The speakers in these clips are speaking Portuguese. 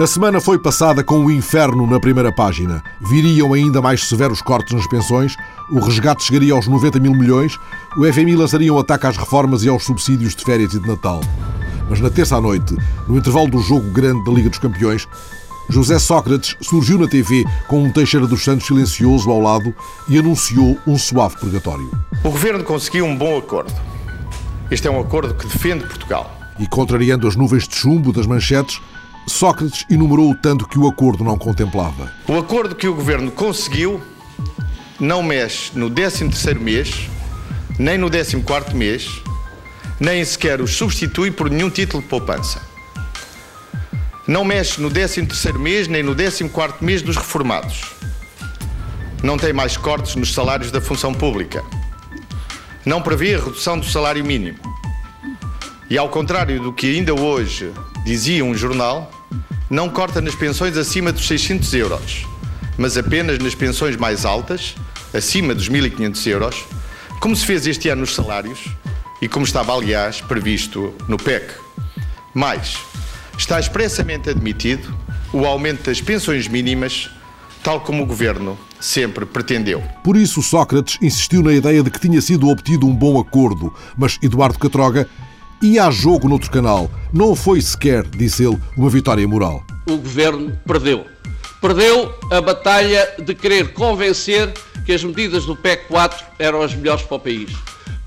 A semana foi passada com o inferno na primeira página. Viriam ainda mais severos cortes nas pensões, o resgate chegaria aos 90 mil milhões, o FMI lançaria um ataque às reformas e aos subsídios de férias e de Natal. Mas na terça à noite, no intervalo do jogo grande da Liga dos Campeões, José Sócrates surgiu na TV com um Teixeira dos Santos silencioso ao lado e anunciou um suave purgatório. O governo conseguiu um bom acordo. Este é um acordo que defende Portugal. E contrariando as nuvens de chumbo das manchetes, Sócrates enumerou o tanto que o acordo não contemplava. O acordo que o governo conseguiu não mexe no 13º mês, nem no 14º mês, nem sequer os substitui por nenhum título de poupança. Não mexe no 13º mês, nem no 14º mês dos reformados. Não tem mais cortes nos salários da função pública. Não prevê a redução do salário mínimo. E ao contrário do que ainda hoje dizia um jornal, não corta nas pensões acima dos 600 euros, mas apenas nas pensões mais altas, acima dos 1.500 euros, como se fez este ano nos salários e como estava, aliás, previsto no PEC. Mais, está expressamente admitido o aumento das pensões mínimas, tal como o Governo sempre pretendeu. Por isso, Sócrates insistiu na ideia de que tinha sido obtido um bom acordo, mas Eduardo Catroga ia a jogo noutro canal. Não foi sequer, disse ele, uma vitória moral. O Governo perdeu. Perdeu a batalha de querer convencer que as medidas do PEC 4 eram as melhores para o país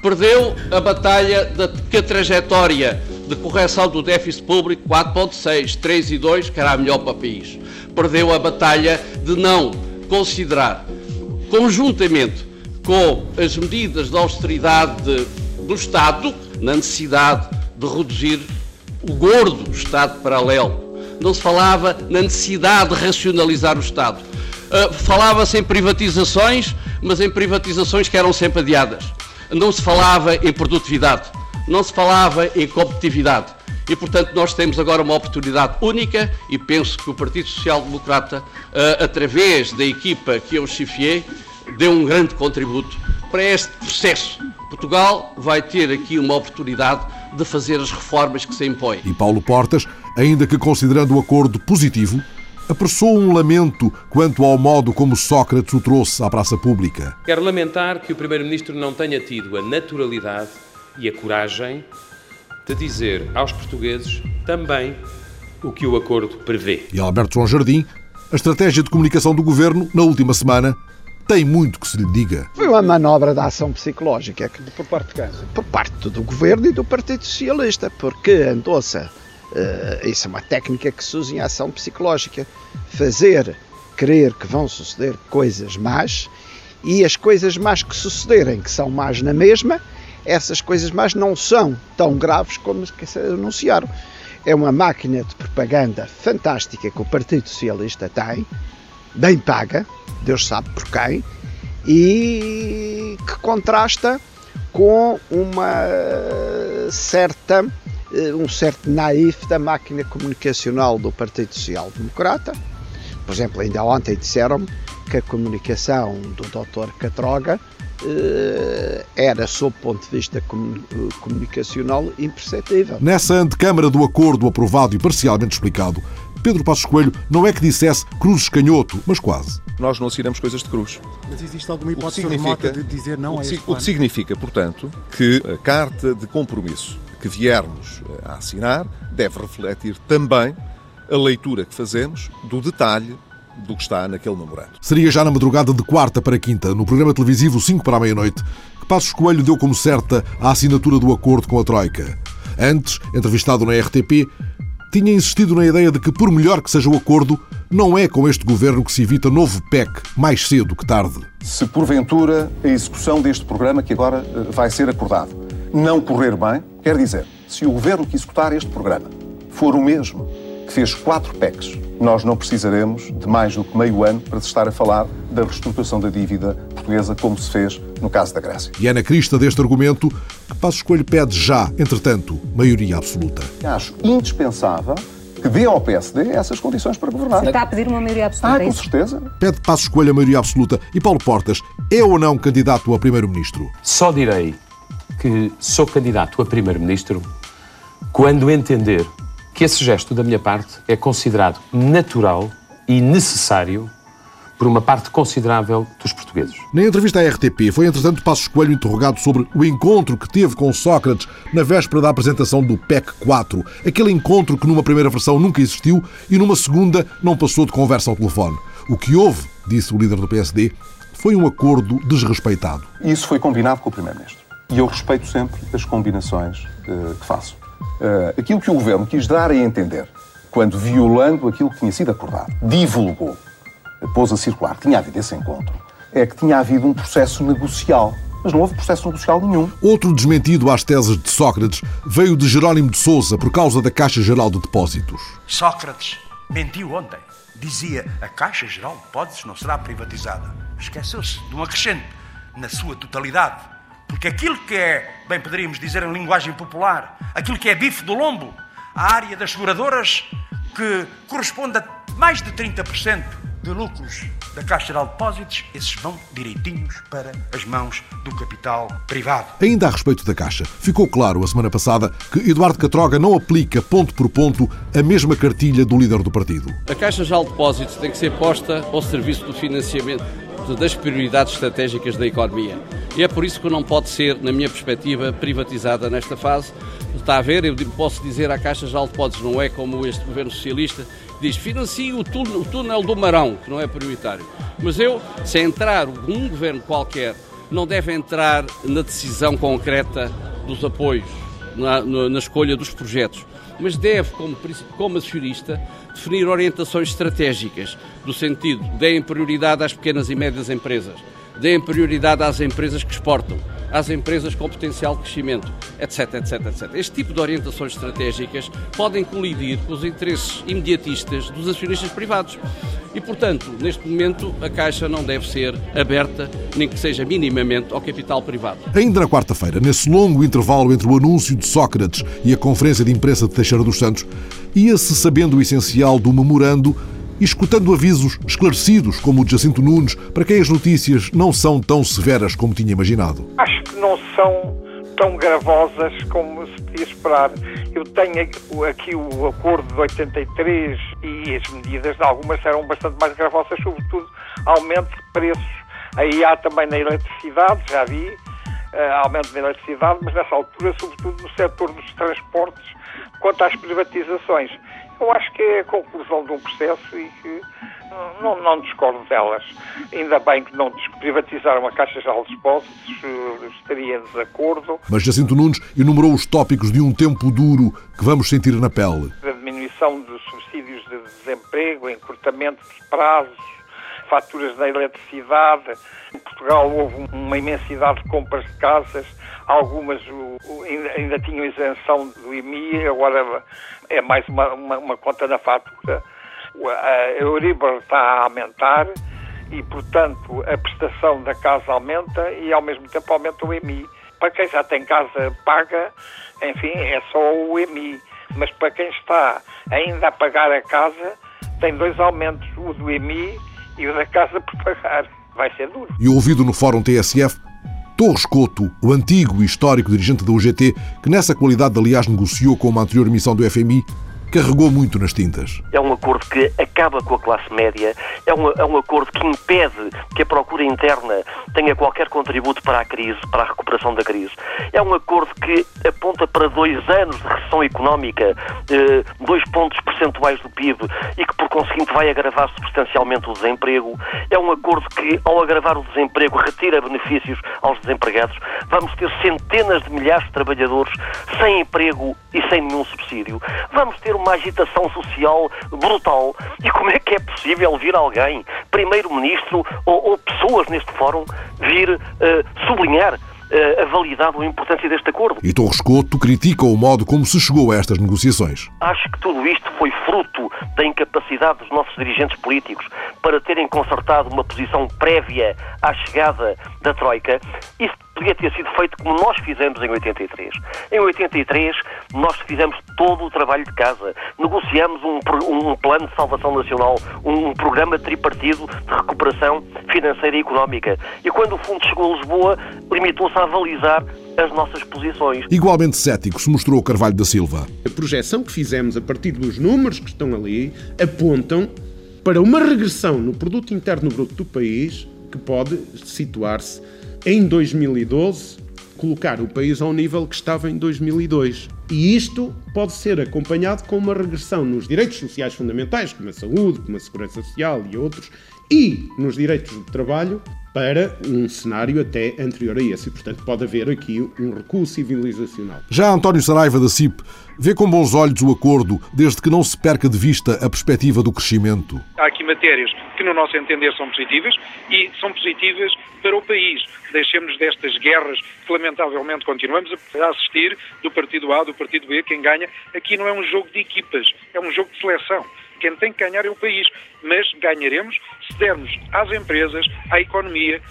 perdeu a batalha de que a trajetória de correção do déficit público 4.6, 3 e 2, que era a melhor para o país. Perdeu a batalha de não considerar, conjuntamente com as medidas de austeridade do Estado, na necessidade de reduzir o gordo Estado paralelo. Não se falava na necessidade de racionalizar o Estado. Uh, Falava-se em privatizações, mas em privatizações que eram sempre adiadas não se falava em produtividade, não se falava em competitividade. E, portanto, nós temos agora uma oportunidade única e penso que o Partido Social Democrata, eh, através da equipa que eu chefiei, deu um grande contributo para este processo. Portugal vai ter aqui uma oportunidade de fazer as reformas que se impõem. E Paulo Portas, ainda que considerando o acordo positivo, apressou um lamento quanto ao modo como Sócrates o trouxe à praça pública. Quero lamentar que o Primeiro-Ministro não tenha tido a naturalidade e a coragem de dizer aos portugueses também o que o acordo prevê. E Alberto João Jardim, a estratégia de comunicação do governo, na última semana, tem muito que se lhe diga. Foi uma manobra de ação psicológica. Por parte de quem? Por parte do governo e do Partido Socialista, porque andou-se Uh, isso é uma técnica que se usa em ação psicológica. Fazer crer que vão suceder coisas más e as coisas más que sucederem, que são más na mesma, essas coisas más não são tão graves como as que se anunciaram. É uma máquina de propaganda fantástica que o Partido Socialista tem, bem paga, Deus sabe por quem, e que contrasta com uma certa eh, um certo naif da máquina comunicacional do Partido Social Democrata. Por exemplo, ainda ontem disseram-me que a comunicação do Dr. Catroga eh, era, sob o ponto de vista comunicacional, imperceptível. Nessa antecâmara do acordo aprovado e parcialmente explicado, Pedro Passos Coelho não é que dissesse cruzes canhoto, mas quase. Nós não assinamos coisas de cruz. Mas existe alguma hipótese remota de dizer não o a este O que significa, portanto, que a carta de compromisso que viermos a assinar deve refletir também a leitura que fazemos do detalhe do que está naquele memorando. Seria já na madrugada de quarta para quinta, no programa televisivo 5 para a meia-noite, que Passos Coelho deu como certa a assinatura do acordo com a Troika. Antes, entrevistado na RTP, tinha insistido na ideia de que, por melhor que seja o acordo, não é com este governo que se evita novo PEC mais cedo que tarde. Se porventura a execução deste programa que agora eh, vai ser acordado não correr bem, quer dizer, se o governo que executar este programa for o mesmo que fez quatro PECs, nós não precisaremos de mais do que meio ano para se estar a falar da reestruturação da dívida portuguesa, como se fez no caso da Grécia. E é na crista deste argumento que Passo Escolho pede já, entretanto, maioria absoluta. Acho indispensável que dê ao PSD essas condições para governar. Você está a pedir uma maioria absoluta? Ah, com certeza. Pede Passo Escolho a maioria absoluta. E Paulo Portas é ou não candidato a primeiro-ministro? Só direi que sou candidato a primeiro-ministro quando entender que esse gesto da minha parte é considerado natural e necessário por uma parte considerável dos portugueses. Na entrevista à RTP, foi entretanto Passos Coelho interrogado sobre o encontro que teve com Sócrates na véspera da apresentação do PEC 4. Aquele encontro que numa primeira versão nunca existiu e numa segunda não passou de conversa ao telefone. O que houve, disse o líder do PSD, foi um acordo desrespeitado. Isso foi combinado com o Primeiro-Ministro. E eu respeito sempre as combinações uh, que faço. Uh, aquilo que o Governo quis dar a entender, quando violando aquilo que tinha sido acordado, divulgou pôs a circular, tinha havido esse encontro, é que tinha havido um processo negocial. Mas não houve processo negocial nenhum. Outro desmentido às teses de Sócrates veio de Jerónimo de Sousa por causa da Caixa Geral de Depósitos. Sócrates mentiu ontem. Dizia a Caixa Geral de Depósitos não será privatizada. Esqueceu-se de um acrescente na sua totalidade. Porque aquilo que é, bem poderíamos dizer em linguagem popular, aquilo que é bife do lombo, a área das seguradoras, que corresponde a mais de 30% de lucros da Caixa Geral de Depósitos, esses vão direitinhos para as mãos do capital privado. Ainda a respeito da Caixa, ficou claro a semana passada que Eduardo Catroga não aplica ponto por ponto a mesma cartilha do líder do partido. A Caixa Geral de Depósitos tem que ser posta ao serviço do financiamento das prioridades estratégicas da economia. E é por isso que não pode ser, na minha perspectiva, privatizada nesta fase. Está a ver, eu posso dizer à Caixa de Depósitos, não é como este governo socialista, diz financie o túnel, o túnel do Marão, que não é prioritário. Mas eu, se entrar um governo qualquer, não deve entrar na decisão concreta dos apoios, na, na, escolha dos projetos, mas deve, como, como acionista, definir orientações estratégicas, do sentido, deem prioridade às pequenas e médias empresas, deem prioridade às empresas que exportam, às empresas com potencial de crescimento, etc, etc, etc. Este tipo de orientações estratégicas podem colidir com os interesses imediatistas dos acionistas privados. E, portanto, neste momento, a Caixa não deve ser aberta, nem que seja minimamente, ao capital privado. Ainda na quarta-feira, nesse longo intervalo entre o anúncio de Sócrates e a conferência de imprensa de Teixeira dos Santos, ia-se sabendo o essencial do memorando e escutando avisos esclarecidos, como o de Jacinto Nunes, para quem as notícias não são tão severas como tinha imaginado. Acho que não são tão gravosas como se podia esperar. Eu tenho aqui o acordo de 83 e as medidas algumas eram bastante mais gravosas, sobretudo aumento de preços. Aí há também na eletricidade, já vi, uh, aumento da eletricidade, mas nessa altura, sobretudo no setor dos transportes, quanto às privatizações. Eu acho que é a conclusão de um processo e que não, não discordo delas. Ainda bem que não privatizaram a Caixa Geral de Depósitos, eh, estaria em desacordo. Mas Jacinto Nunes enumerou os tópicos de um tempo duro que vamos sentir na pele. A diminuição dos subsídios de desemprego, encurtamento de prazos, faturas da eletricidade. Em Portugal houve uma imensidade de compras de casas, algumas ainda, tinham isenção do IMI, agora é mais uma, uma, uma conta na fatura. A Euribor está a aumentar e, portanto, a prestação da casa aumenta e, ao mesmo tempo, aumenta o IMI. Para quem já tem casa paga, enfim, é só o IMI. Mas para quem está ainda a pagar a casa, tem dois aumentos, o do IMI e o da casa por pagar. Vai ser duro. E ouvido no Fórum TSF, Torres Couto, o antigo e histórico dirigente da UGT, que nessa qualidade, aliás, negociou com uma anterior missão do FMI, carregou muito nas tintas. É um acordo que acaba com a classe média, é um, é um acordo que impede que a procura interna tenha qualquer contributo para a crise, para a recuperação da crise. É um acordo que aponta para dois anos de recessão económica, eh, dois pontos percentuais do PIB e que, por conseguinte, vai agravar substancialmente o desemprego. É um acordo que, ao agravar o desemprego, retira benefícios aos desempregados. Vamos ter centenas de milhares de trabalhadores sem emprego e sem nenhum subsídio. Vamos ter uma uma agitação social brutal. E como é que é possível vir alguém, primeiro-ministro ou, ou, pessoas neste fórum, vir uh, sublinhar uh, a validade ou a importância deste acordo? E Torres Couto critica o modo como se chegou a estas negociações. Acho que tudo isto foi fruto da incapacidade dos nossos dirigentes políticos para terem consertado uma posição prévia à chegada da Troika. Isso podia ter sido feito como nós fizemos em 83. Em 83, nós fizemos todo o trabalho de casa. Negociamos um, um plano de salvação nacional, um, programa tripartido de recuperação financeira e económica. E quando o fundo chegou a Lisboa, limitou-se a avalizar as nossas posições. Igualmente cético se mostrou Carvalho da Silva. A projeção que fizemos a partir dos números que estão ali apontam para uma regressão no produto interno bruto do país que pode situar-se em 2012, colocar o país ao nível que estava em 2002. E isto pode ser acompanhado com uma regressão nos direitos sociais fundamentais, como a saúde, como a segurança social e outros, e nos direitos de trabalho, para um cenário até anterior a esse. E, portanto, pode haver aqui um recuo civilizacional. Já António Saraiva da CIP vê com bons olhos o acordo, desde que não se perca de vista a perspectiva do crescimento. Há aqui matérias que, no nosso entender, são positivas e são positivas para o país. Deixemos destas guerras que, lamentavelmente, continuamos a assistir do partido A, do partido B, quem ganha. Aqui não é um jogo de equipas, é um jogo de seleção. Quem tem que ganhar é o país. Mas ganharemos se dermos às empresas, à economia,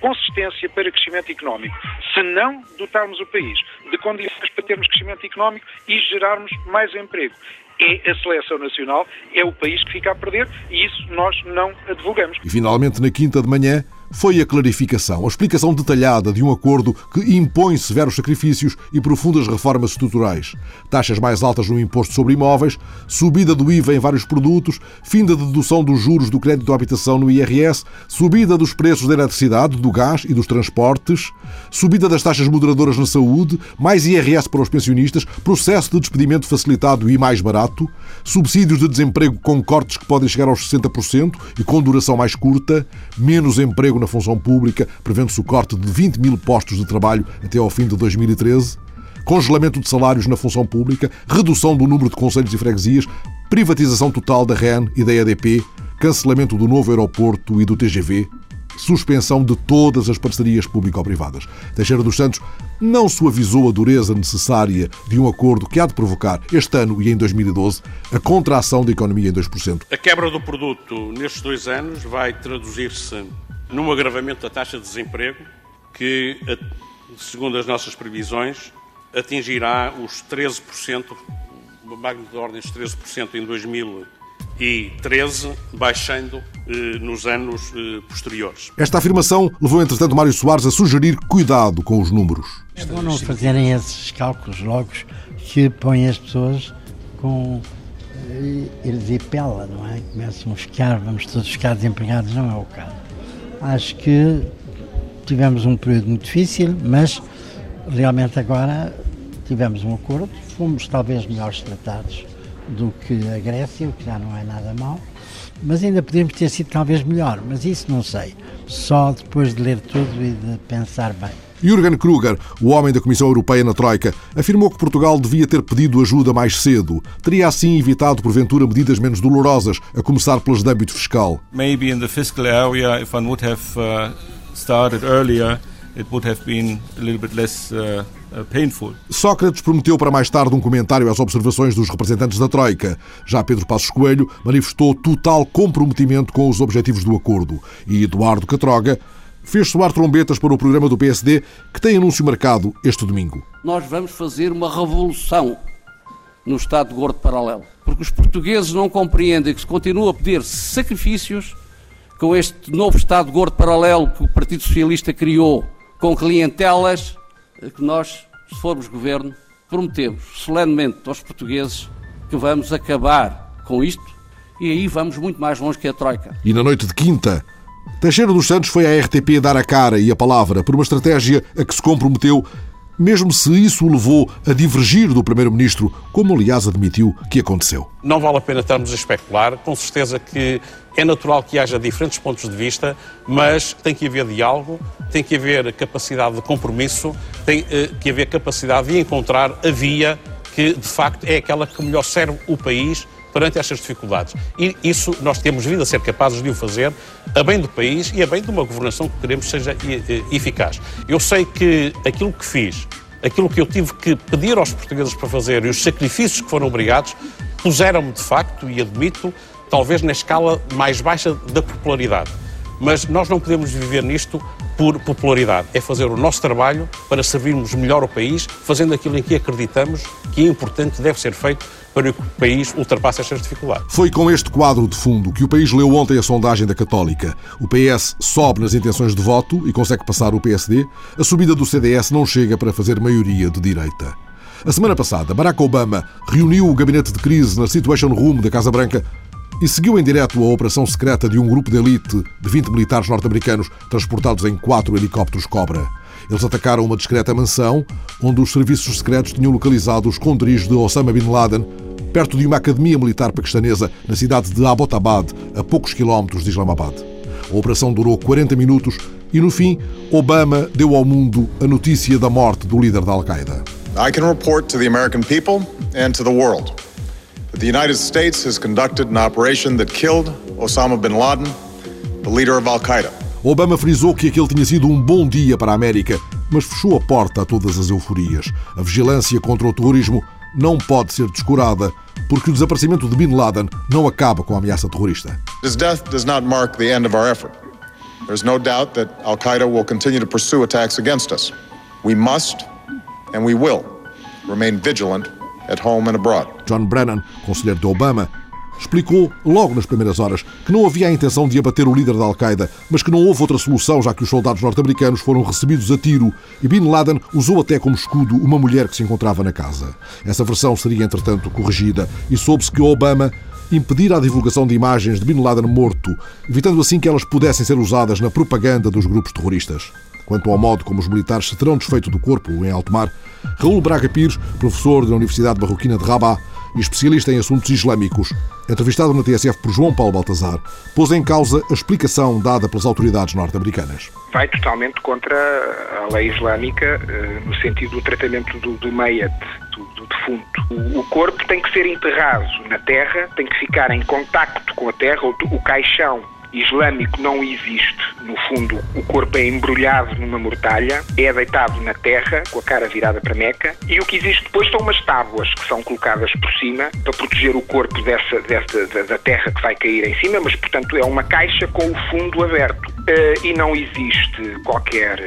consistência para crescimento económico. Se não dotarmos o país de condições para termos crescimento económico e gerarmos mais emprego. É a seleção nacional, é o país que fica a perder e isso nós não advogamos. E finalmente, na quinta de manhã, foi a clarificação, a explicação detalhada de um acordo que impõe severos sacrifícios e profundas reformas estruturais. Taxas mais altas no imposto sobre imóveis, subida do IVA em vários produtos, fim da dedução dos juros do crédito à habitação no IRS, subida dos preços da eletricidade, do gás e dos transportes, subida das taxas moderadoras na saúde, mais IRS para os pensionistas, processo de despedimento facilitado e mais barato, subsídios de desemprego com cortes que podem chegar aos 60% e com duração mais curta, menos emprego na função pública, prevendo-se o corte de 20 mil postos de trabalho até ao fim de 2013, congelamento de salários na função pública, redução do número de conselhos e freguesias, privatização total da REN e da EDP, cancelamento do novo aeroporto e do TGV, suspensão de todas as parcerias público-privadas. Teixeira dos Santos não suavizou a dureza necessária de um acordo que há de provocar este ano e em 2012 a contração da economia em 2%. A quebra do produto nestes dois anos vai traduzir-se num agravamento da taxa de desemprego que, segundo as nossas previsões, atingirá os 13%, uma magnitude de ordens de 13% em 2013, baixando eh, nos anos eh, posteriores. Esta afirmação levou, entretanto, Mário Soares a sugerir cuidado com os números. É bom não fazerem esses cálculos logo que põem as pessoas com erisipela, não é? Começam a ficar, vamos todos ficar desempregados, não é o caso. Acho que tivemos um período muito difícil, mas realmente agora tivemos um acordo, fomos talvez melhores tratados do que a Grécia, o que já não é nada mal, mas ainda podemos ter sido talvez melhor, mas isso não sei, só depois de ler tudo e de pensar bem. Jürgen Kruger, o homem da Comissão Europeia na Troika, afirmou que Portugal devia ter pedido ajuda mais cedo. Teria assim evitado, porventura, medidas menos dolorosas, a começar pelas de âmbito fiscal. Maybe in the fiscal area, if one would have uh, started earlier, it would have been a little bit less uh, uh. Sócrates prometeu para mais tarde um comentário às observações dos representantes da Troika. Já Pedro Passos Coelho manifestou total comprometimento com os objetivos do acordo. E Eduardo Catroga fez soar trombetas para o programa do PSD, que tem anúncio marcado este domingo. Nós vamos fazer uma revolução no Estado Gordo Paralelo, porque os portugueses não compreendem que se continua a pedir sacrifícios com este novo Estado Gordo Paralelo que o Partido Socialista criou, com clientelas, que nós, se formos governo, prometemos solenemente aos portugueses que vamos acabar com isto e aí vamos muito mais longe que a Troika. E na noite de quinta, Teixeira dos Santos foi à RTP dar a cara e a palavra por uma estratégia a que se comprometeu, mesmo se isso o levou a divergir do Primeiro-Ministro, como aliás admitiu que aconteceu. Não vale a pena estarmos a especular, com certeza que é natural que haja diferentes pontos de vista, mas tem que haver diálogo, tem que haver capacidade de compromisso, tem eh, que haver capacidade de encontrar a via que de facto é aquela que melhor serve o país perante estas dificuldades. E isso nós temos vindo a ser capazes de o fazer a bem do país e a bem de uma governação que queremos seja eficaz. Eu sei que aquilo que fiz, aquilo que eu tive que pedir aos portugueses para fazer e os sacrifícios que foram obrigados, puseram-me de facto, e admito, talvez na escala mais baixa da popularidade. Mas nós não podemos viver nisto por popularidade, é fazer o nosso trabalho para servirmos melhor o país, fazendo aquilo em que acreditamos que é importante deve ser feito para que o país ultrapasse estas dificuldades. Foi com este quadro de fundo que o país leu ontem a sondagem da Católica. O PS sobe nas intenções de voto e consegue passar o PSD. A subida do CDS não chega para fazer maioria de direita. A semana passada, Barack Obama reuniu o gabinete de crise na Situation Room da Casa Branca e seguiu em direto a operação secreta de um grupo de elite de 20 militares norte-americanos transportados em quatro helicópteros Cobra. Eles atacaram uma discreta mansão onde os serviços secretos tinham localizado o esconderijo de Osama Bin Laden, perto de uma academia militar paquistanesa na cidade de Abbottabad, a poucos quilómetros de Islamabad. A operação durou 40 minutos e, no fim, Obama deu ao mundo a notícia da morte do líder da Al-Qaeda. I can report to the American people and to the world that the United States has conducted an operation that killed Osama bin Laden, the leader of Al-Qaeda. Obama frisou que aquele tinha sido um bom dia para a América, mas fechou a porta a todas as euforias. A vigilância contra o terrorismo não pode ser descurada, porque o desaparecimento de Bin Laden não acaba com a ameaça terrorista. His death does not mark the end of our effort. There's no doubt that Al Qaeda will continue to pursue attacks against us. We must and we will remain vigilant at home and abroad. John Brennan, conselheiro de Obama, explicou logo nas primeiras horas que não havia a intenção de abater o líder da Al-Qaeda, mas que não houve outra solução já que os soldados norte-americanos foram recebidos a tiro e Bin Laden usou até como escudo uma mulher que se encontrava na casa. Essa versão seria, entretanto, corrigida e soube-se que Obama impedir a divulgação de imagens de Bin Laden morto, evitando assim que elas pudessem ser usadas na propaganda dos grupos terroristas. Quanto ao modo como os militares se terão desfeito do corpo em alto mar, Raul Braga Pires, professor da Universidade Marroquina de Rabat e especialista em assuntos islâmicos, entrevistado na TSF por João Paulo Baltazar, pôs em causa a explicação dada pelas autoridades norte-americanas. Vai totalmente contra a lei islâmica, eh, no sentido do tratamento do, do do, do defunto. O corpo tem que ser enterrado na terra, tem que ficar em contacto com a terra, o caixão islâmico não existe. No fundo, o corpo é embrulhado numa mortalha, é deitado na terra, com a cara virada para Meca, e o que existe depois são umas tábuas que são colocadas por cima para proteger o corpo dessa, dessa da, terra que vai cair em cima, mas, portanto, é uma caixa com o fundo aberto. Uh, e não existe qualquer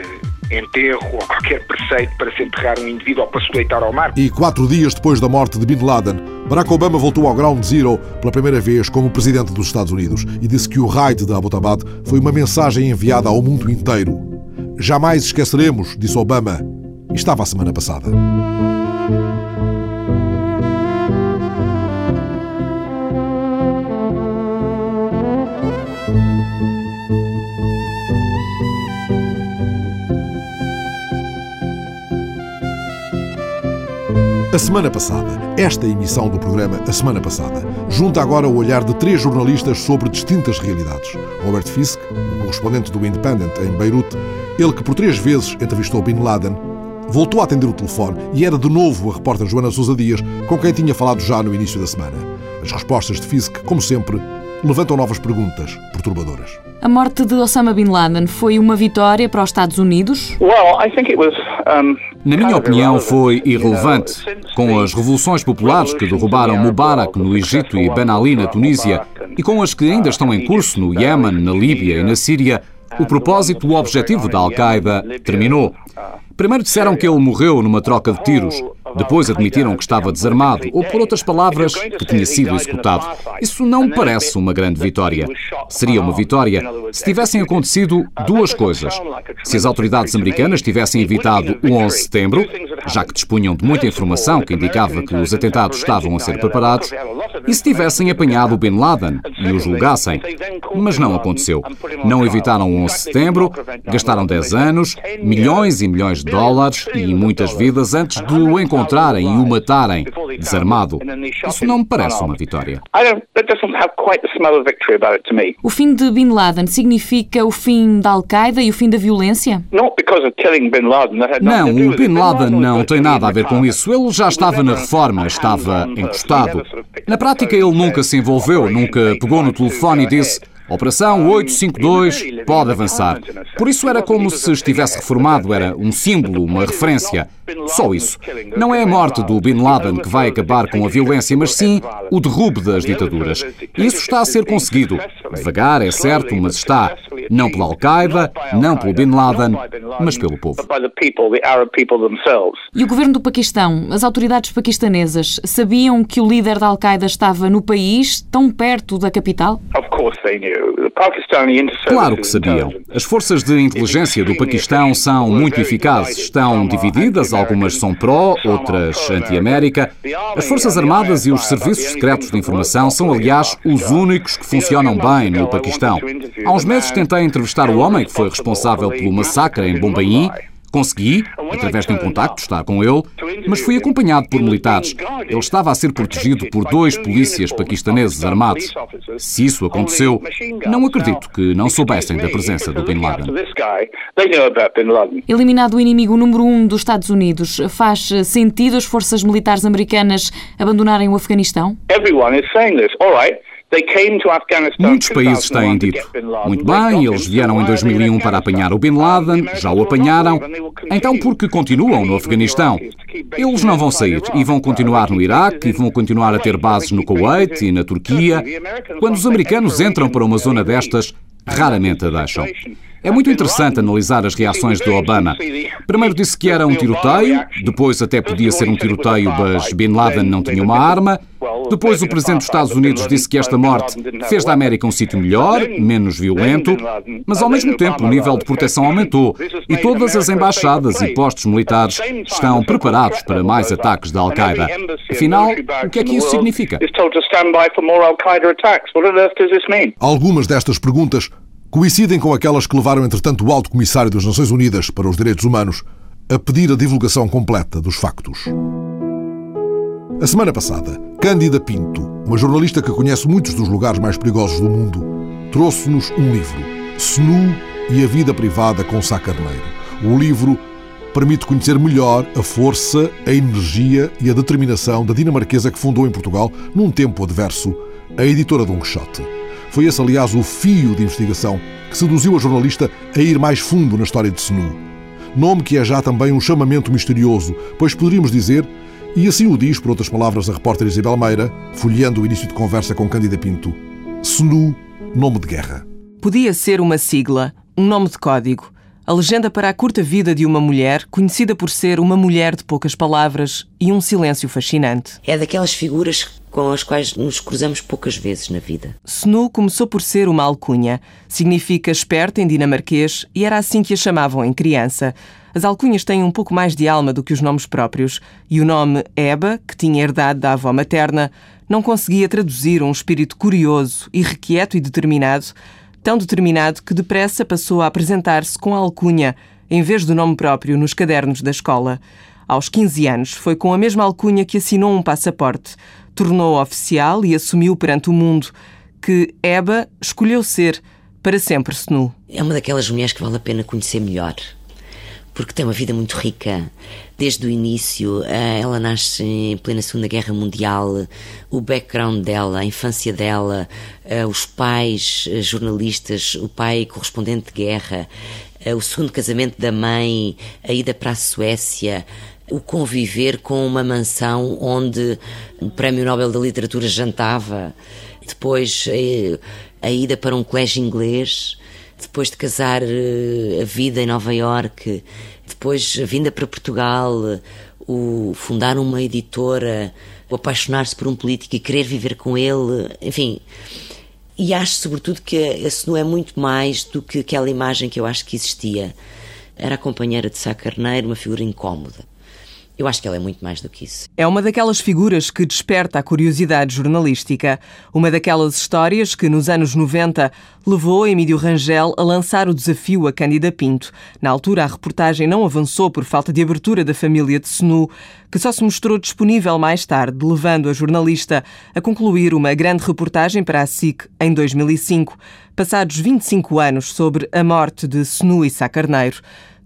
enterro ou qualquer preceito para se enterrar um indivíduo ou para se deitar ao mar. E quatro dias depois da morte de Bin Laden, Barack Obama voltou ao Ground Zero pela primeira vez como presidente dos Estados Unidos e disse que o raid de Abbottabad foi uma mensagem enviada ao mundo inteiro. Jamais esqueceremos, disse Obama, e estava a semana passada. A semana passada, esta emissão do programa A Semana Passada, junta agora o olhar de três jornalistas sobre distintas realidades. Robert Fisk, o correspondente do Independent em Beirute, ele que por três vezes entrevistou Bin Laden, voltou a atender o telefone e era de novo a repórter Joana Sousa Dias, com quem tinha falado já no início da semana. As respostas de Fisk, como sempre, levantam novas perguntas perturbadoras. A morte de Osama Bin Laden foi uma vitória para os Estados Unidos? Na minha opinião, foi irrelevante. Com as revoluções populares que derrubaram Mubarak no Egito e Ben Ali na Tunísia, e com as que ainda estão em curso no Iémen, na Líbia e na Síria, o propósito, o objetivo da Al-Qaeda terminou. Primeiro disseram que ele morreu numa troca de tiros. Depois admitiram que estava desarmado, ou por outras palavras, que tinha sido executado. Isso não parece uma grande vitória. Seria uma vitória se tivessem acontecido duas coisas. Se as autoridades americanas tivessem evitado o 11 de setembro, já que dispunham de muita informação que indicava que os atentados estavam a ser preparados, e se tivessem apanhado Bin Laden e o julgassem. Mas não aconteceu. Não evitaram o 11 de setembro, gastaram 10 anos, milhões e milhões de dólares e muitas vidas antes de o encontrarem e o matarem, desarmado. Isso não me parece uma vitória. O fim de Bin Laden significa o fim da Al-Qaeda e o fim da violência? Não, o Bin Laden não tem nada a ver com isso. Ele já estava na reforma, estava encostado. Na prática, ele nunca se envolveu, nunca pegou no telefone e disse Operação 852 pode avançar. Por isso era como se estivesse reformado, era um símbolo, uma referência. Só isso. Não é a morte do Bin Laden que vai acabar com a violência, mas sim o derrube das ditaduras. Isso está a ser conseguido. Devagar, é certo, mas está. Não pela Al-Qaeda, não pelo Bin Laden, mas pelo povo. E o governo do Paquistão, as autoridades paquistanesas, sabiam que o líder da Al-Qaeda estava no país, tão perto da capital? Claro que sabiam. As forças de inteligência do Paquistão são muito eficazes. Estão divididas, algumas são pró, outras anti-América. As Forças Armadas e os serviços secretos de informação são, aliás, os únicos que funcionam bem no Paquistão. Há uns meses tentei entrevistar o homem que foi responsável pelo massacre em Bombaim Consegui, através de um contacto, estar com ele, mas fui acompanhado por militares. Ele estava a ser protegido por dois polícias paquistaneses armados. Se isso aconteceu, não acredito que não soubessem da presença do Bin Laden. Eliminado o inimigo número um dos Estados Unidos, faz sentido as forças militares americanas abandonarem o Afeganistão? Muitos países têm dito. Muito bem, eles vieram em 2001 para apanhar o Bin Laden, já o apanharam. Então, por que continuam no Afeganistão? Eles não vão sair e vão continuar no Iraque e vão continuar a ter bases no Kuwait e na Turquia. Quando os americanos entram para uma zona destas, raramente a deixam. É muito interessante analisar as reações de Obama. Primeiro disse que era um tiroteio, depois até podia ser um tiroteio, mas Bin Laden não tinha uma arma. Depois o presidente dos Estados Unidos disse que esta morte fez da América um sítio melhor, menos violento, mas ao mesmo tempo o nível de proteção aumentou e todas as embaixadas e postos militares estão preparados para mais ataques da Al-Qaeda. Afinal, o que é que isso significa? Algumas destas perguntas coincidem com aquelas que levaram, entretanto, o Alto Comissário das Nações Unidas para os Direitos Humanos a pedir a divulgação completa dos factos. A semana passada, Cândida Pinto, uma jornalista que conhece muitos dos lugares mais perigosos do mundo, trouxe-nos um livro, SNU e a Vida Privada com Sá Carneiro. O livro permite conhecer melhor a força, a energia e a determinação da dinamarquesa que fundou em Portugal, num tempo adverso, a editora Don Quixote. Foi esse, aliás, o fio de investigação que seduziu a jornalista a ir mais fundo na história de Senu. Nome que é já também um chamamento misterioso, pois poderíamos dizer, e assim o diz, por outras palavras, a repórter Isabel Meira, folheando o início de conversa com Cândida Pinto, Senu, nome de guerra. Podia ser uma sigla, um nome de código, a legenda para a curta vida de uma mulher, conhecida por ser uma mulher de poucas palavras e um silêncio fascinante. É daquelas figuras com as quais nos cruzamos poucas vezes na vida. Snu começou por ser uma alcunha. Significa esperta em dinamarquês e era assim que a chamavam em criança. As alcunhas têm um pouco mais de alma do que os nomes próprios, e o nome Eba, que tinha herdado da avó materna, não conseguia traduzir um espírito curioso, irrequieto e determinado, tão determinado que depressa passou a apresentar-se com a alcunha, em vez do nome próprio, nos cadernos da escola. Aos 15 anos, foi com a mesma alcunha que assinou um passaporte tornou oficial e assumiu perante o mundo que Eba escolheu ser para sempre Snu. É uma daquelas mulheres que vale a pena conhecer melhor, porque tem uma vida muito rica. Desde o início, eh, ela nasce em plena Segunda Guerra Mundial, o background dela, a infância dela, eh, os pais eh, jornalistas, o pai correspondente de guerra, o segundo casamento da mãe, a ida para a Suécia, o conviver com uma mansão onde o Prémio Nobel da Literatura jantava, depois eh, a ida para um colégio inglês, depois de casar eh, a vida em Nova Iorque, depois a vinda para Portugal, o fundar uma editora, o apaixonar-se por um político e querer viver com ele, enfim. E acho, sobretudo, que esse não é muito mais do que aquela imagem que eu acho que existia. Era a companheira de Sá Carneiro, uma figura incómoda. Eu acho que ela é muito mais do que isso. É uma daquelas figuras que desperta a curiosidade jornalística. Uma daquelas histórias que, nos anos 90, levou Emílio Rangel a lançar o desafio a Cândida Pinto. Na altura, a reportagem não avançou por falta de abertura da família de Senu, que só se mostrou disponível mais tarde, levando a jornalista a concluir uma grande reportagem para a SIC em 2005, passados 25 anos sobre a morte de Senu e Sá Carneiro.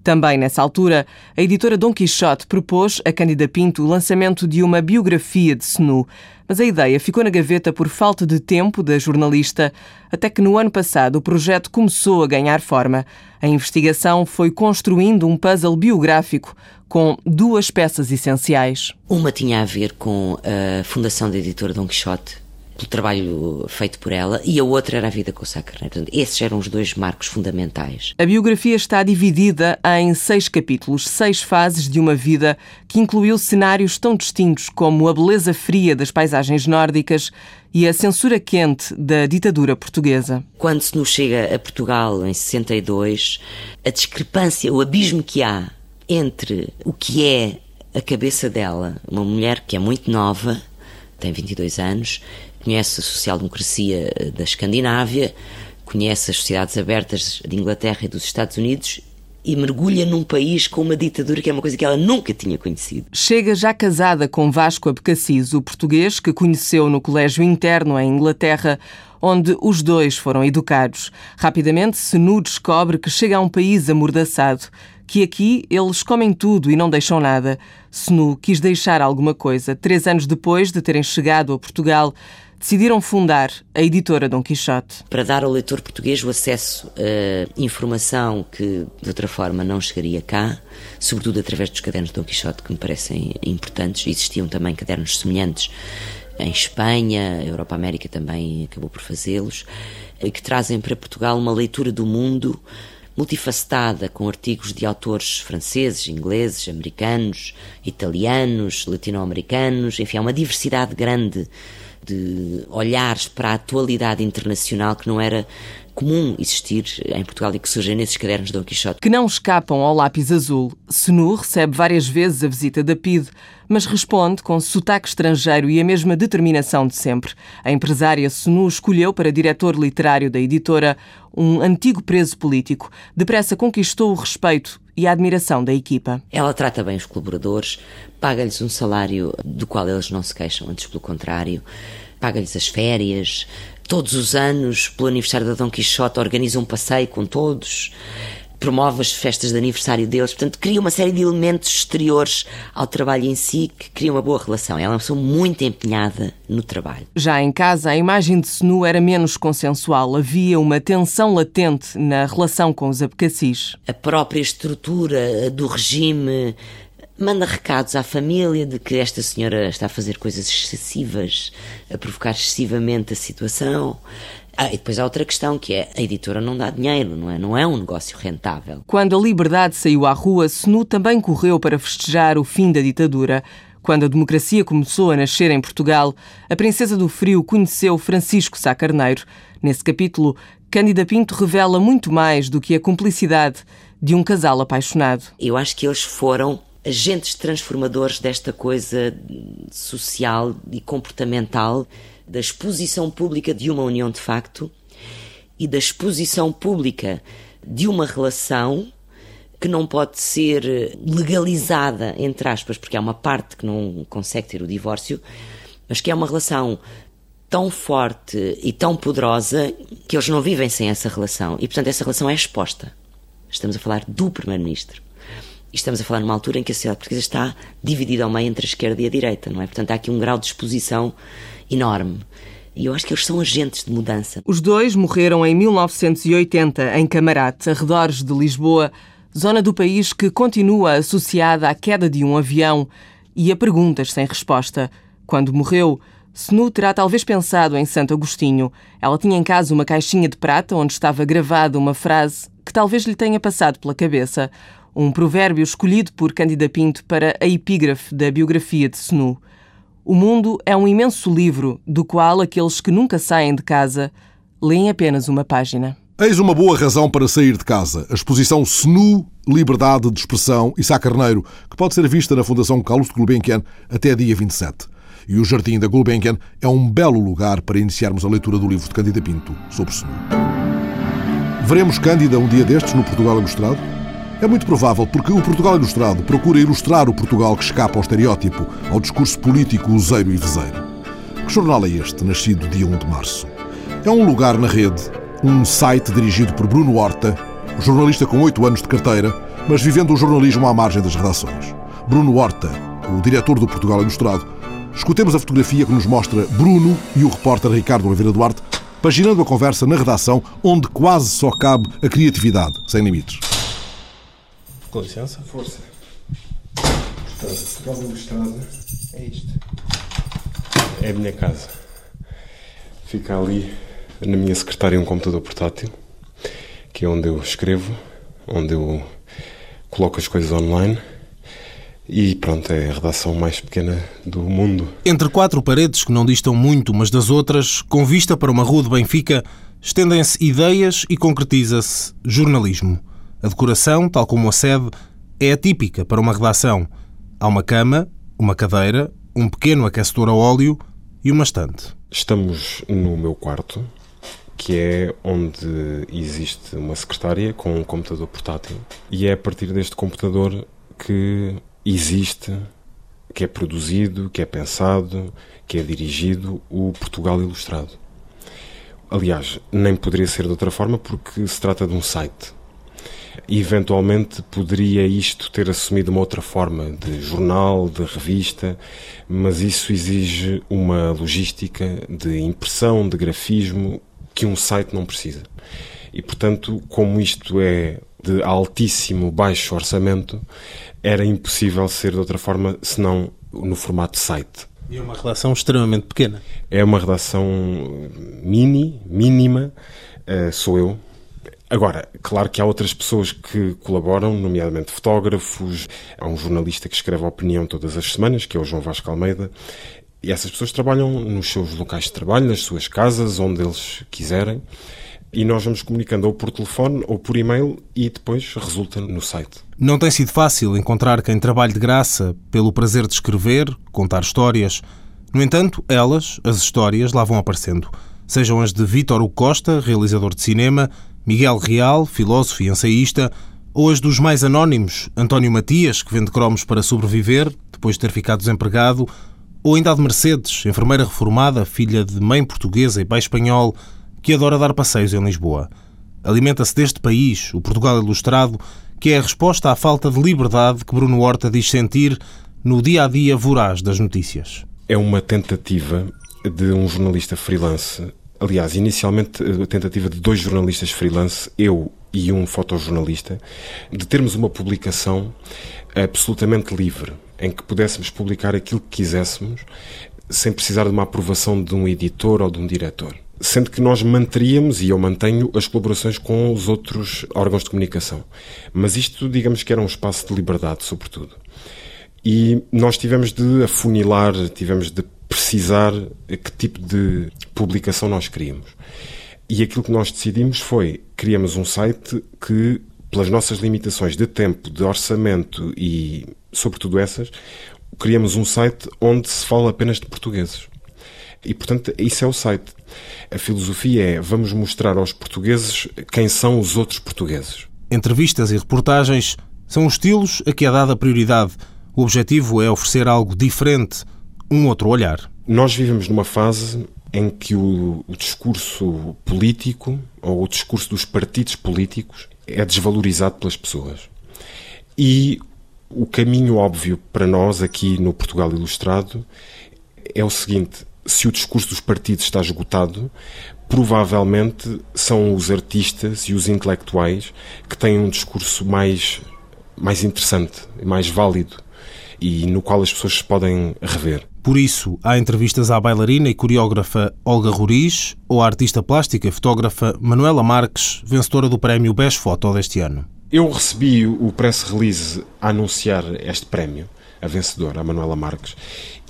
Também nessa altura, a editora Dom Quixote propôs a Cândida Pinto o lançamento de uma biografia de Senu, Mas a ideia ficou na gaveta por falta de tempo da jornalista, até que no ano passado o projeto começou a ganhar forma. A investigação foi construindo um puzzle biográfico com duas peças essenciais. Uma tinha a ver com a fundação da editora Dom Quixote, pelo trabalho feito por ela, e a outra era a vida com o Sá Carneiro. Portanto, esses eram os dois marcos fundamentais. A biografia está dividida em seis capítulos, seis fases de uma vida que incluiu cenários tão distintos como a beleza fria das paisagens nórdicas e a censura quente da ditadura portuguesa. Quando se nos chega a Portugal em 62, a discrepância, o abismo que há entre o que é a cabeça dela, uma mulher que é muito nova, tem 22 anos, conhece a social-democracia eh, da Escandinávia, conhece as sociedades abertas de Inglaterra e dos Estados Unidos e mergulha num país com uma ditadura que é uma coisa que ela nunca tinha conhecido. Chega já casada com Vasco Abcacis, o português que conheceu no colégio interno em Inglaterra, onde os dois foram educados. Rapidamente, Senu descobre que chega a um país amordaçado, que aqui eles comem tudo e não deixam nada. Senu quis deixar alguma coisa. Três anos depois de terem chegado a Portugal, decidiram fundar a editora Dom Quixote. Para dar ao leitor português o acesso a informação que de outra forma não chegaria cá, sobretudo através dos cadernos de Dom Quixote, que me parecem importantes. Existiam também cadernos semelhantes em Espanha, a Europa América também acabou por fazê-los, que trazem para Portugal uma leitura do mundo multifacetada, com artigos de autores franceses, ingleses, americanos, italianos, latino-americanos, enfim, há uma diversidade grande de olhares para a atualidade internacional que não era comum existir em Portugal e que surgem nesses cadernos de Dom Quixote. Que não escapam ao lápis azul. Senu recebe várias vezes a visita da PIDE, mas responde com sotaque estrangeiro e a mesma determinação de sempre. A empresária Senu escolheu para diretor literário da editora um antigo preso político. Depressa conquistou o respeito e a admiração da equipa. Ela trata bem os colaboradores, paga-lhes um salário do qual eles não se queixam, antes pelo contrário, paga-lhes as férias, todos os anos, pelo aniversário da Dom Quixote, organiza um passeio com todos, promove as festas de aniversário deles, portanto, cria uma série de elementos exteriores ao trabalho em si que cria uma boa relação. Ela é uma pessoa muito empenhada no trabalho. Já em casa, a imagem de Senu era menos consensual. Havia uma tensão latente na relação com os abcacis. A própria estrutura do regime manda recados à família de que esta senhora está a fazer coisas excessivas, a provocar excessivamente a situação. Ah, e depois há outra questão que é a editora não dá dinheiro, não é? Não é um negócio rentável. Quando a liberdade saiu à rua, Senu também correu para festejar o fim da ditadura. Quando a democracia começou a nascer em Portugal, a Princesa do Frio conheceu Francisco Sá Carneiro. Nesse capítulo, Cândida Pinto revela muito mais do que a cumplicidade de um casal apaixonado. Eu acho que eles foram agentes transformadores desta coisa social e comportamental, da exposição pública de uma união de facto e da exposição pública de uma relação que não pode ser legalizada, entre aspas, porque há uma parte que não consegue ter o divórcio, mas que é uma relação tão forte e tão poderosa que eles não vivem sem essa relação. E, portanto, essa relação é exposta. Estamos a falar do Primeiro-Ministro. Estamos a falar numa altura em que a sociedade portuguesa está dividida ao meio entre a esquerda e a direita, não é? Portanto, há aqui um grau de exposição enorme. E eu acho que eles são agentes de mudança. Os dois morreram em 1980 em Camarate, arredores de Lisboa, zona do país que continua associada à queda de um avião e a perguntas sem resposta. Quando morreu, Senu terá talvez pensado em Santo Agostinho. Ela tinha em casa uma caixinha de prata onde estava gravada uma frase que talvez lhe tenha passado pela cabeça um provérbio escolhido por Cândida Pinto para a epígrafe da biografia de Senu. O mundo é um imenso livro do qual aqueles que nunca saem de casa leem apenas uma página. Eis uma boa razão para sair de casa. A exposição SNU, Liberdade de Expressão e Sá Carneiro, que pode ser vista na Fundação Carlos de Gulbenkian até dia 27. E o Jardim da Gulbenkian é um belo lugar para iniciarmos a leitura do livro de Cândida Pinto sobre SNU. Veremos Cândida um dia destes no Portugal Ilustrado? É muito provável porque o Portugal Ilustrado procura ilustrar o Portugal que escapa ao estereótipo, ao discurso político useiro e vezeiro. Que jornal é este, nascido dia 1 de março? É um lugar na rede, um site dirigido por Bruno Horta, jornalista com oito anos de carteira, mas vivendo o jornalismo à margem das redações. Bruno Horta, o diretor do Portugal Ilustrado, Escutemos a fotografia que nos mostra Bruno e o repórter Ricardo Oliveira Duarte paginando a conversa na redação onde quase só cabe a criatividade, sem limites. Com licença. Força. Portanto, Casa Ilustrada é isto. É a minha casa. Fica ali na minha secretária um computador portátil, que é onde eu escrevo, onde eu coloco as coisas online. E pronto, é a redação mais pequena do mundo. Entre quatro paredes que não distam muito umas das outras, com vista para uma rua de Benfica, estendem-se ideias e concretiza-se jornalismo. A decoração, tal como a sede, é atípica para uma redação. Há uma cama, uma cadeira, um pequeno aquecedor a óleo e uma estante. Estamos no meu quarto, que é onde existe uma secretária com um computador portátil. E é a partir deste computador que existe, que é produzido, que é pensado, que é dirigido o Portugal Ilustrado. Aliás, nem poderia ser de outra forma porque se trata de um site. Eventualmente poderia isto ter assumido uma outra forma de jornal, de revista, mas isso exige uma logística de impressão, de grafismo, que um site não precisa. E portanto, como isto é de altíssimo baixo orçamento, era impossível ser de outra forma senão no formato site. E é uma redação extremamente pequena. É uma redação mini, mínima, uh, sou eu. Agora, claro que há outras pessoas que colaboram, nomeadamente fotógrafos, há um jornalista que escreve a opinião todas as semanas, que é o João Vasco Almeida, e essas pessoas trabalham nos seus locais de trabalho, nas suas casas, onde eles quiserem e nós vamos comunicando ou por telefone ou por e-mail e depois resulta no site. Não tem sido fácil encontrar quem trabalhe de graça pelo prazer de escrever, contar histórias. No entanto, elas, as histórias, lá vão aparecendo. Sejam as de Vítor Costa, realizador de cinema, Miguel Real, filósofo e ensaísta, ou as dos mais anónimos, António Matias, que vende cromos para sobreviver, depois de ter ficado desempregado, ou ainda a de Mercedes, enfermeira reformada, filha de mãe portuguesa e pai espanhol, que adora dar passeios em Lisboa. Alimenta-se deste país, o Portugal Ilustrado, que é a resposta à falta de liberdade que Bruno Horta diz sentir no dia a dia voraz das notícias. É uma tentativa de um jornalista freelance. Aliás, inicialmente a tentativa de dois jornalistas freelance, eu e um fotojornalista, de termos uma publicação absolutamente livre, em que pudéssemos publicar aquilo que quiséssemos, sem precisar de uma aprovação de um editor ou de um diretor sendo que nós manteríamos, e eu mantenho, as colaborações com os outros órgãos de comunicação. Mas isto, digamos que era um espaço de liberdade, sobretudo. E nós tivemos de afunilar, tivemos de precisar que tipo de publicação nós queríamos. E aquilo que nós decidimos foi, criamos um site que, pelas nossas limitações de tempo, de orçamento e, sobretudo essas, criamos um site onde se fala apenas de portugueses. E, portanto, isso é o site. A filosofia é vamos mostrar aos portugueses quem são os outros portugueses. Entrevistas e reportagens são os estilos a que é dada prioridade. O objetivo é oferecer algo diferente, um outro olhar. Nós vivemos numa fase em que o, o discurso político ou o discurso dos partidos políticos é desvalorizado pelas pessoas. E o caminho óbvio para nós aqui no Portugal Ilustrado é o seguinte: se o discurso dos partidos está esgotado, provavelmente são os artistas e os intelectuais que têm um discurso mais, mais interessante, mais válido e no qual as pessoas se podem rever. Por isso, há entrevistas à bailarina e coreógrafa Olga Roriz ou à artista plástica e fotógrafa Manuela Marques, vencedora do prémio Best Photo deste ano. Eu recebi o press release a anunciar este prémio, a vencedora, a Manuela Marques,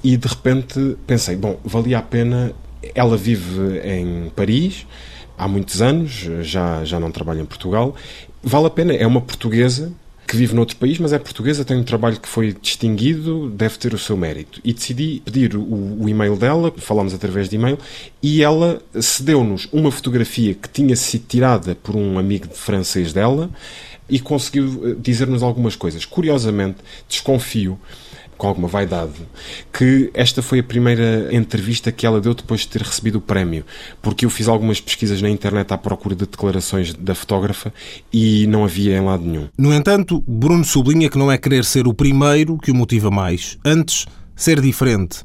e de repente pensei, bom, valia a pena. Ela vive em Paris há muitos anos, já, já não trabalha em Portugal. Vale a pena, é uma portuguesa que vive noutro país, mas é portuguesa, tem um trabalho que foi distinguido, deve ter o seu mérito. E decidi pedir o, o e-mail dela, falámos através de e-mail, e ela cedeu-nos uma fotografia que tinha sido tirada por um amigo de francês dela e conseguiu eh, dizer-nos algumas coisas. Curiosamente, desconfio com alguma vaidade, que esta foi a primeira entrevista que ela deu depois de ter recebido o prémio, porque eu fiz algumas pesquisas na internet à procura de declarações da fotógrafa e não havia em lado nenhum. No entanto, Bruno sublinha que não é querer ser o primeiro que o motiva mais, antes, ser diferente.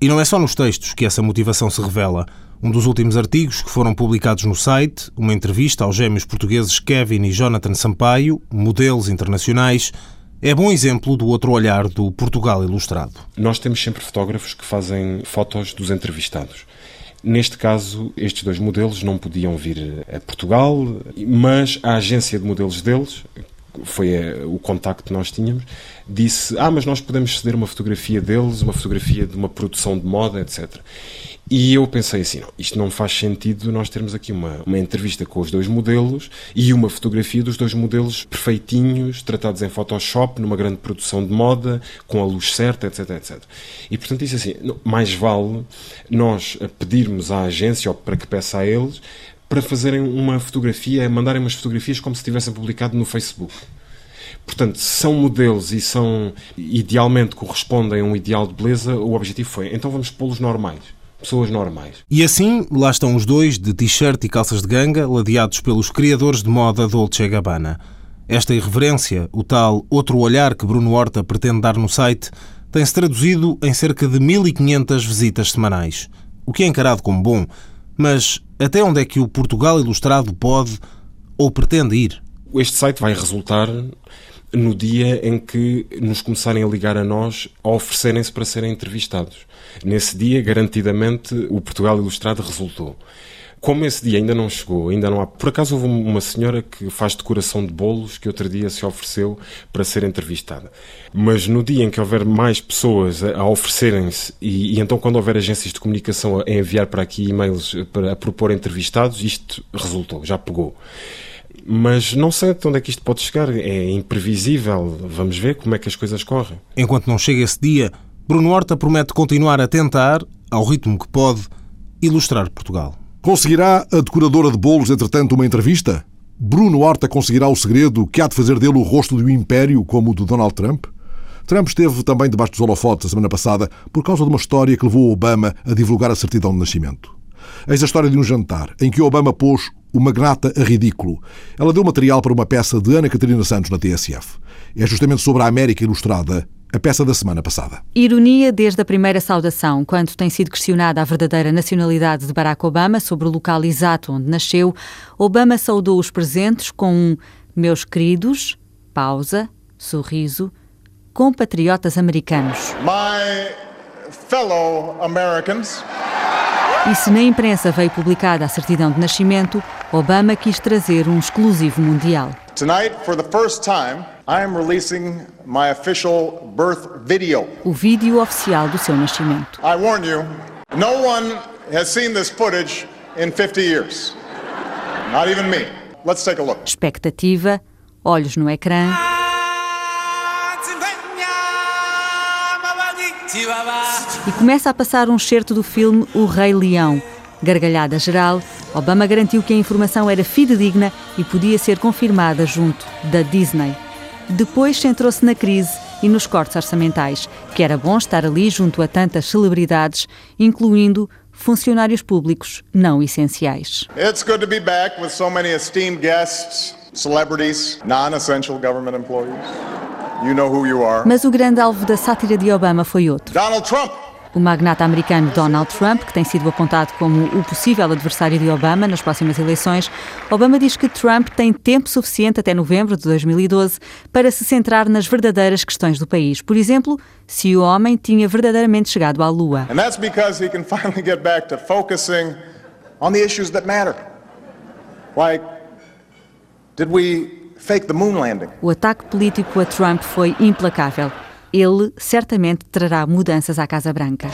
E não é só nos textos que essa motivação se revela. Um dos últimos artigos que foram publicados no site, uma entrevista aos gêmeos portugueses Kevin e Jonathan Sampaio, modelos internacionais, é bom exemplo do outro olhar do Portugal Ilustrado. Nós temos sempre fotógrafos que fazem fotos dos entrevistados. Neste caso, estes dois modelos não podiam vir a Portugal, mas a agência de modelos deles, foi eh, o contacto que nós tínhamos, disse: Ah, mas nós podemos ceder uma fotografia deles, uma fotografia de uma produção de moda, etc. E eu pensei assim: não, isto não faz sentido nós termos aqui uma, uma entrevista com os dois modelos e uma fotografia dos dois modelos perfeitinhos, tratados em Photoshop, numa grande produção de moda, com a luz certa, etc. etc. E portanto disse assim: não, mais vale nós pedirmos à agência, ou para que peça a eles, para fazerem uma fotografia, mandarem umas fotografias como se tivessem publicado no Facebook. Portanto, são modelos e são idealmente correspondem a um ideal de beleza, o objetivo foi, então vamos pô-los normais. Pessoas normais. E assim, lá estão os dois, de t-shirt e calças de ganga, ladeados pelos criadores de moda Dolce Gabbana. Esta irreverência, o tal outro olhar que Bruno Horta pretende dar no site, tem-se traduzido em cerca de 1500 visitas semanais. O que é encarado como bom, mas até onde é que o Portugal Ilustrado pode ou pretende ir? Este site vai resultar no dia em que nos começarem a ligar a nós a oferecerem-se para serem entrevistados. Nesse dia, garantidamente, o Portugal Ilustrado resultou. Como esse dia ainda não chegou, ainda não há. Por acaso houve uma senhora que faz decoração de bolos que outro dia se ofereceu para ser entrevistada. Mas no dia em que houver mais pessoas a, oferecerem-se, e, e, então quando houver agências de comunicação a enviar para aqui e-mails para a propor entrevistados, isto resultou, já pegou. Mas não sei até onde é que isto pode chegar, é imprevisível. Vamos ver como é que as coisas correm. Enquanto não chega esse dia, Bruno Horta promete continuar a tentar, ao ritmo que pode, ilustrar Portugal. Conseguirá a decoradora de bolos, entretanto, uma entrevista? Bruno Horta conseguirá o segredo que há de fazer dele o rosto do império como o do Donald Trump? Trump esteve também debaixo dos holofotes a semana passada por causa de uma história que levou Obama a divulgar a certidão de nascimento. Eis a história de um jantar em que Obama pôs o magnata a ridículo. Ela deu material para uma peça de Ana Catarina Santos na TSF. É justamente sobre a América Ilustrada a peça da semana passada. Ironia desde a primeira saudação, quando tem sido questionada a verdadeira nacionalidade de Barack Obama sobre o local exato onde nasceu, Obama saudou os presentes com um meus queridos, pausa, sorriso, compatriotas americanos. My fellow Americans. E se na imprensa veio publicada a certidão de nascimento, Obama quis trazer um exclusivo mundial. Tonight, for the first time, I am releasing my official birth video. O vídeo oficial do seu nascimento. I warn you, no one has seen this footage in 50 years. Not even me. Let's take a look. Expectativa, olhos no ecrã. E começa a passar um certo do filme O Rei Leão. Gargalhada geral, Obama garantiu que a informação era fidedigna e podia ser confirmada junto da Disney. Depois centrou-se na crise e nos cortes orçamentais, que era bom estar ali junto a tantas celebridades, incluindo funcionários públicos não essenciais. It's good to be back with so many esteemed guests, celebrities, non-essential government employees. You know who you are. Mas o grande alvo da sátira de Obama foi outro. Donald Trump. O magnata americano Donald Trump, que tem sido apontado como o possível adversário de Obama nas próximas eleições, Obama diz que Trump tem tempo suficiente até novembro de 2012 para se centrar nas verdadeiras questões do país. Por exemplo, se o homem tinha verdadeiramente chegado à Lua. And that's because he can finally get back to focusing on the issues that matter. Like, did we fake the moon landing? O ataque político a Trump foi implacável ele certamente trará mudanças à Casa Branca.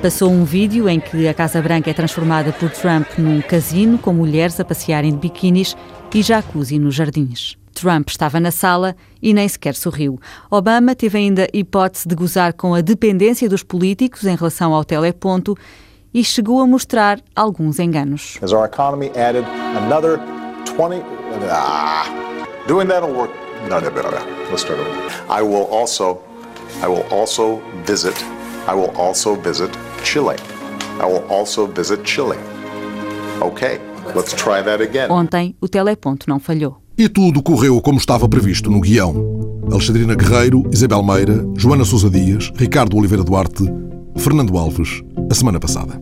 Passou um vídeo em que a Casa Branca é transformada por Trump num casino com mulheres a passearem de biquínis e jacuzzi nos jardins. Trump estava na sala e nem sequer sorriu. Obama teve ainda hipótese de gozar com a dependência dos políticos em relação ao teleponto e chegou a mostrar alguns enganos. As our economy added another 20 ah, doing that'll work. No, no, no, no. Let's start over. I will also, I will also visit, I will also visit Chile. I will also visit Chile. Okay, let's try that again. Ontem o teleponto não falhou. E tudo correu como estava previsto no guião. Alexandrina Guerreiro, Isabel Meira, Joana Sousa Dias, Ricardo Oliveira Duarte, Fernando Alves, a semana passada.